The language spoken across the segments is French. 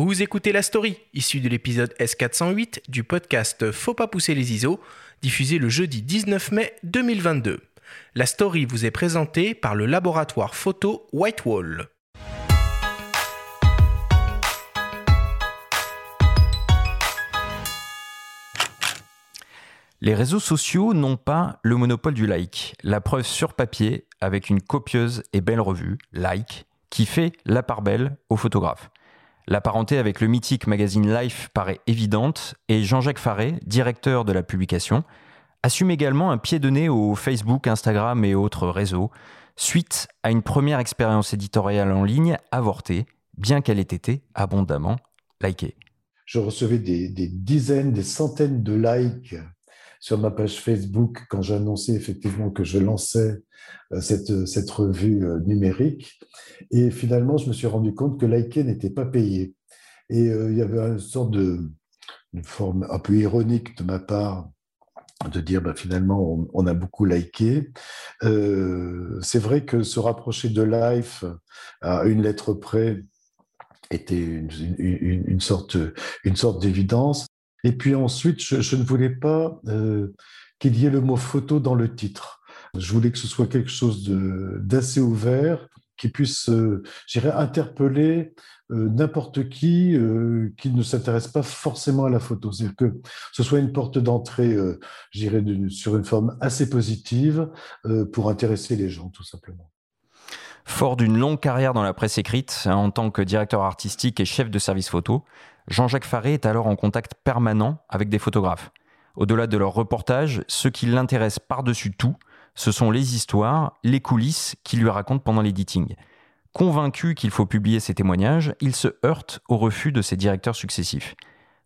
Vous écoutez La Story, issue de l'épisode S408 du podcast Faut pas pousser les ISO, diffusé le jeudi 19 mai 2022. La Story vous est présentée par le laboratoire photo Whitewall. Les réseaux sociaux n'ont pas le monopole du like. La preuve sur papier avec une copieuse et belle revue, Like, qui fait la part belle aux photographes. La parenté avec le mythique magazine Life paraît évidente et Jean-Jacques Faré, directeur de la publication, assume également un pied de nez au Facebook, Instagram et autres réseaux, suite à une première expérience éditoriale en ligne avortée, bien qu'elle ait été abondamment likée. Je recevais des, des dizaines, des centaines de likes sur ma page Facebook quand annoncé effectivement que je lançais euh, cette, cette revue euh, numérique. Et finalement, je me suis rendu compte que liker n'était pas payé. Et euh, il y avait une sorte de forme un peu ironique de ma part de dire bah, finalement on, a beaucoup liké. c'est vrai que se rapprocher de Life à une lettre près était une, une sorte, une sorte d'évidence. Et puis ensuite, je, ne voulais pas euh, qu'il y ait le mot photo dans le titre. Je voulais que ce soit quelque chose d'assez ouvert, qui puisse, euh, j'irais, interpeller euh, n'importe qui qui ne s'intéresse pas forcément à la photo. C'est-à-dire que ce soit une porte d'entrée, j'irais, sur une forme assez positive pour intéresser les gens, tout simplement. Fort d'une longue carrière dans la presse écrite, en tant que directeur artistique et chef de service photo, Jean-Jacques Faré est alors en contact permanent avec des photographes. Au-delà de leurs reportages, ce qui l'intéresse par-dessus tout, ce sont les histoires, les coulisses qu'il lui raconte pendant l'editing. Convaincu qu'il faut publier ces témoignages, il se heurte au refus de ses directeurs successifs.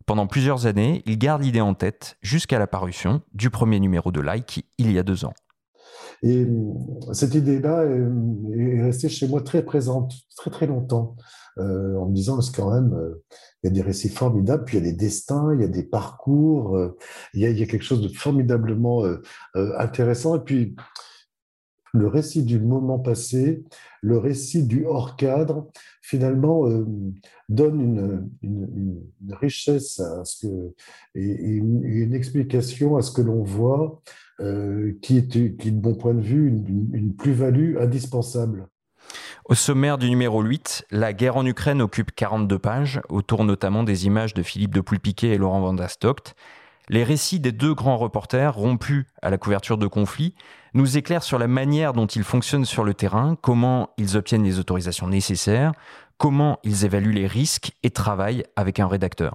Pendant plusieurs années, il garde l'idée en tête jusqu'à la parution du premier numéro de Like il y a deux ans. Et euh, cette idée-là est restée chez moi très présente, très très longtemps, euh, en me disant, c'est quand même, euh, il y a des récits formidables, puis il y a des destins, il y a des parcours, il y a, quelque chose de formidablement intéressant. Et puis, le récit du moment passé, le récit du hors-cadre, finalement, donne une, richesse à ce que, et, une, explication à ce que l'on voit euh, qui, est, de mon point de vue, une, plus-value indispensable. Au sommaire du numéro 8, la guerre en Ukraine occupe 42 pages, autour notamment des images de Philippe de Poulpiquet et Laurent Van Dastoct. Les récits des deux grands reporters, rompus à la couverture de conflits, nous éclairent sur la manière dont ils fonctionnent sur le terrain, comment ils obtiennent les autorisations nécessaires, comment ils évaluent les risques et travaillent avec un rédacteur.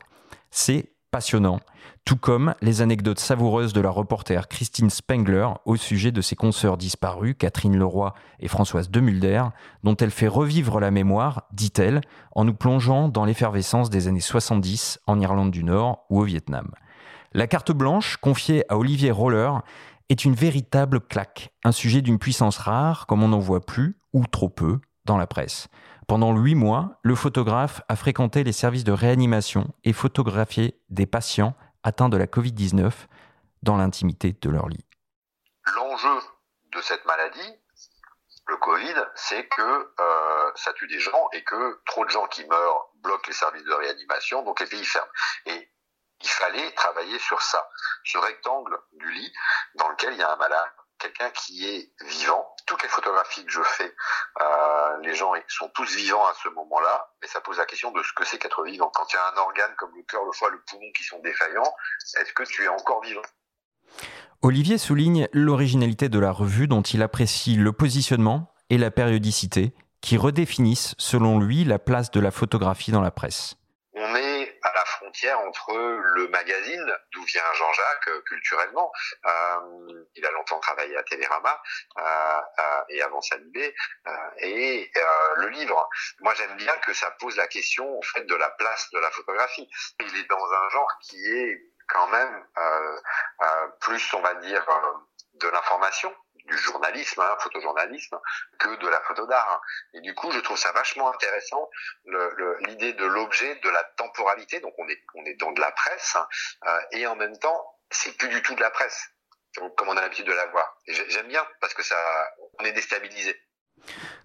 C'est passionnant, tout comme les anecdotes savoureuses de la reporter Christine Spengler au sujet de ses consoeurs disparues, Catherine Leroy et Françoise Demulder, dont elle fait revivre la mémoire, dit-elle, en nous plongeant dans l'effervescence des années 70 en Irlande du Nord ou au Vietnam. La carte blanche, confiée à Olivier Roller, est une véritable claque, un sujet d'une puissance rare comme on n'en voit plus, ou trop peu, dans la presse. Pendant huit mois, le photographe a fréquenté les services de réanimation et photographié des patients atteints de la Covid-19 dans l'intimité de leur lit. L'enjeu de cette maladie, le Covid, c'est que euh, ça tue des gens et que trop de gens qui meurent bloquent les services de réanimation, donc les pays ferment. Et il fallait travailler sur ça, ce rectangle du lit dans lequel il y a un malade quelqu'un qui est vivant. Toutes les photographies que je fais, euh, les gens sont tous vivants à ce moment-là, mais ça pose la question de ce que c'est qu'être vivant. Quand il y a un organe comme le cœur, le foie, le poumon qui sont défaillants, est-ce que tu es encore vivant? Olivier souligne l'originalité de la revue dont il apprécie le positionnement et la périodicité qui redéfinissent selon lui la place de la photographie dans la presse entre le magazine, d'où vient Jean-Jacques euh, culturellement, euh, il a longtemps travaillé à Télérama euh, et avant Salibé, et le livre. Moi, j'aime bien que ça pose la question en fait de la place de la photographie. Il est dans un genre qui est quand même plus, on va dire, de l'information du journalisme, hein, photojournalisme, que de la photo d'art. Et du coup, je trouve ça vachement intéressant l'idée de l'objet, de la temporalité. Donc, on est on est dans de la presse euh, et en même temps, c'est plus du tout de la presse, comme on a l'habitude de la voir. J'aime bien parce que ça, on est déstabilisé.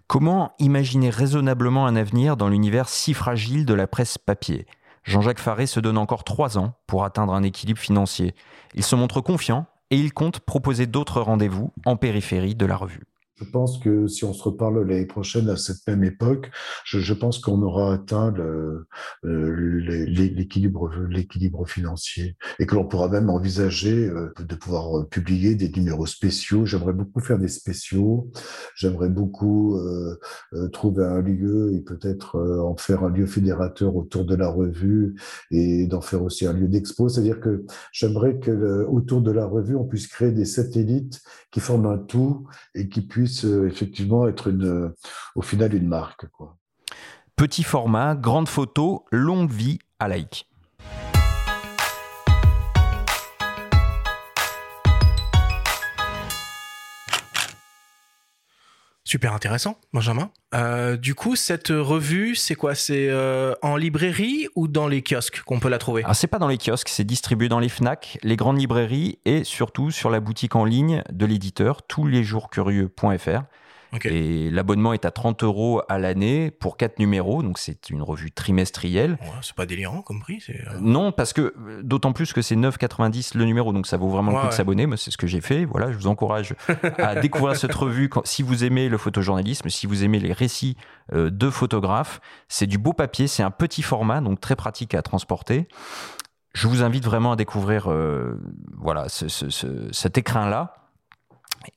Comment imaginer raisonnablement un avenir dans l'univers si fragile de la presse papier? Jean-Jacques Faré se donne encore trois ans pour atteindre un équilibre financier. Il se montre confiant et il compte proposer d'autres rendez-vous en périphérie de la revue. Je pense que si on se reparle l'année prochaine à cette même époque, je, pense qu'on aura atteint euh, l'équilibre financier et que l'on pourra même envisager euh, de pouvoir euh, publier des numéros spéciaux. J'aimerais beaucoup faire des spéciaux. J'aimerais beaucoup trouver un lieu et peut-être en faire un lieu fédérateur autour de la revue et d'en faire aussi un lieu d'expo. C'est-à-dire que j'aimerais que autour de la revue, on puisse créer des satellites qui forment un tout et qui puissent euh, effectivement être une, euh, au final une marque. Petit format, grande photo, longue vie à like. Super intéressant, Benjamin. Euh, du coup, cette revue, c'est quoi? C'est en librairie ou dans les kiosques qu'on peut la trouver? Ah, C'est pas dans les kiosques, c'est distribué dans les FNAC, les grandes librairies et surtout sur la boutique en ligne de l'éditeur Et l'abonnement est à 30 euros à l'année pour 4 numéros, donc c'est une revue trimestrielle. c'est pas délirant comme prix euh. Non, parce que d'autant plus que c'est 9,90 le numéro, donc ça vaut vraiment le coup de s'abonner. Moi, c'est ce que j'ai fait. Voilà, je vous encourage à découvrir cette revue si vous aimez le photojournalisme, si vous aimez les récits euh, de photographes. C'est du beau papier, c'est un petit format, donc très pratique à transporter. Je vous invite vraiment à découvrir euh, voilà, cet écrin-là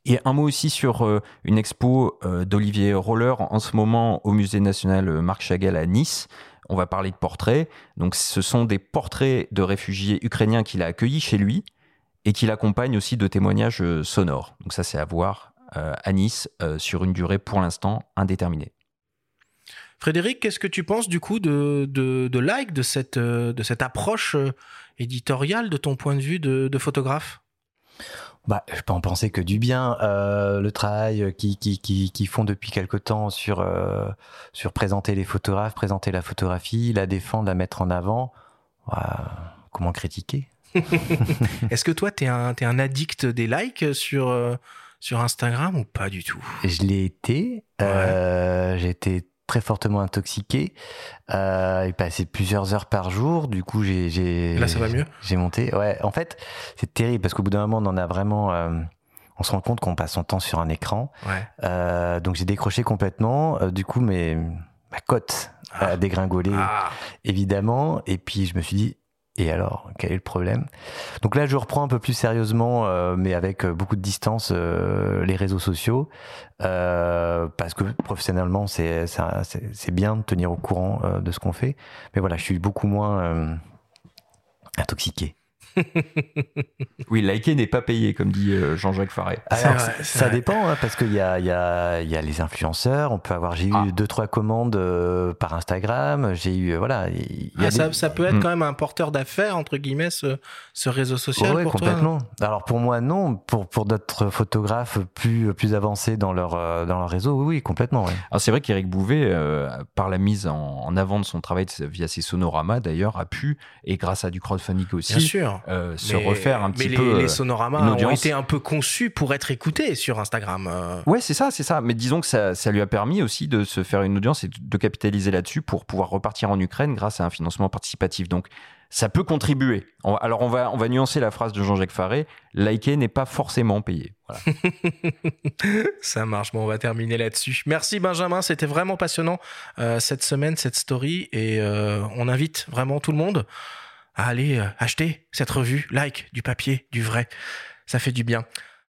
et un mot aussi sur euh, une expo euh, d'Olivier Roller en ce moment au Musée national euh, Marc Chagall à Nice. On va parler de portraits. Donc, ce sont des portraits de réfugiés ukrainiens qu'il a accueillis chez lui et qu'il accompagne aussi de témoignages sonores. Donc, ça, c'est à voir à Nice sur une durée pour l'instant indéterminée. Frédéric, qu'est-ce que tu penses du coup de, de, Like, de cette approche éditoriale de ton point de vue de photographe? Bah, je peux en penser que du bien. Euh, le travail qu'ils qui, qui, qui, font depuis quelque temps sur, euh, sur présenter les photographes, présenter la photographie, la défendre, la mettre en avant, comment critiquer? Est-ce que toi, tu es un, es un addict des likes sur, euh, sur Instagram ou pas du tout? Je l'ai été. Euh, J'ai été très fortement intoxiqué euh, et passé plusieurs heures par jour. Du coup, j'ai j'ai là ça va mieux? J'ai monté. Ouais, en fait, c'est terrible parce qu'au bout d'un moment, on en a vraiment. Euh, on se rend compte qu'on passe son temps sur un écran. Ouais. Euh, donc j'ai décroché complètement. Du coup, mes ma cote a ah. dégringolé ah. évidemment. Et puis je me suis dit et alors, quel est le problème? Donc là, je reprends un peu plus sérieusement, euh, mais avec euh, beaucoup de distance, euh, les réseaux sociaux, parce que professionnellement, c'est bien de tenir au courant de ce qu'on fait. Mais voilà, je suis beaucoup moins intoxiqué. oui, liker n'est pas payé, comme dit euh, Jean-Jacques Faré. ça, dépend, hein, parce qu'il y a, y, a, y a, les influenceurs. On peut avoir, j'ai eu ah. deux trois commandes euh, par Instagram. J'ai eu, euh, voilà. Ah, ça, ça, peut être hmm. quand même un porteur d'affaires entre guillemets ce, ce réseau social. Oui, complètement. Toi, Alors pour moi, non. Pour pour d'autres photographes plus plus avancés dans leur dans leur réseau, oui, oui complètement. Alors c'est vrai qu'Éric Bouvet, par la mise en, avant de son travail via ses sonoramas d'ailleurs, a pu et grâce à du crowdfunding aussi. Bien sûr euh, se refaire un petit mais peu. Les, les sonoramas ont été un peu conçus pour être écoutés sur Instagram. Euh. Ouais, c'est ça, c'est ça. Mais disons que ça, ça, lui a permis aussi de se faire une audience et de capitaliser là-dessus pour pouvoir repartir en Ukraine grâce à un financement participatif. Donc, ça peut contribuer. Alors, on va, on va nuancer la phrase de Jean-Jacques Faré liker n'est pas forcément payé. ça marche. Bon, on va terminer là-dessus. Merci Benjamin, c'était vraiment passionnant euh, cette semaine, cette story. Et on invite vraiment tout le monde à aller euh, acheter cette revue, like, du papier, du vrai. Ça fait du bien.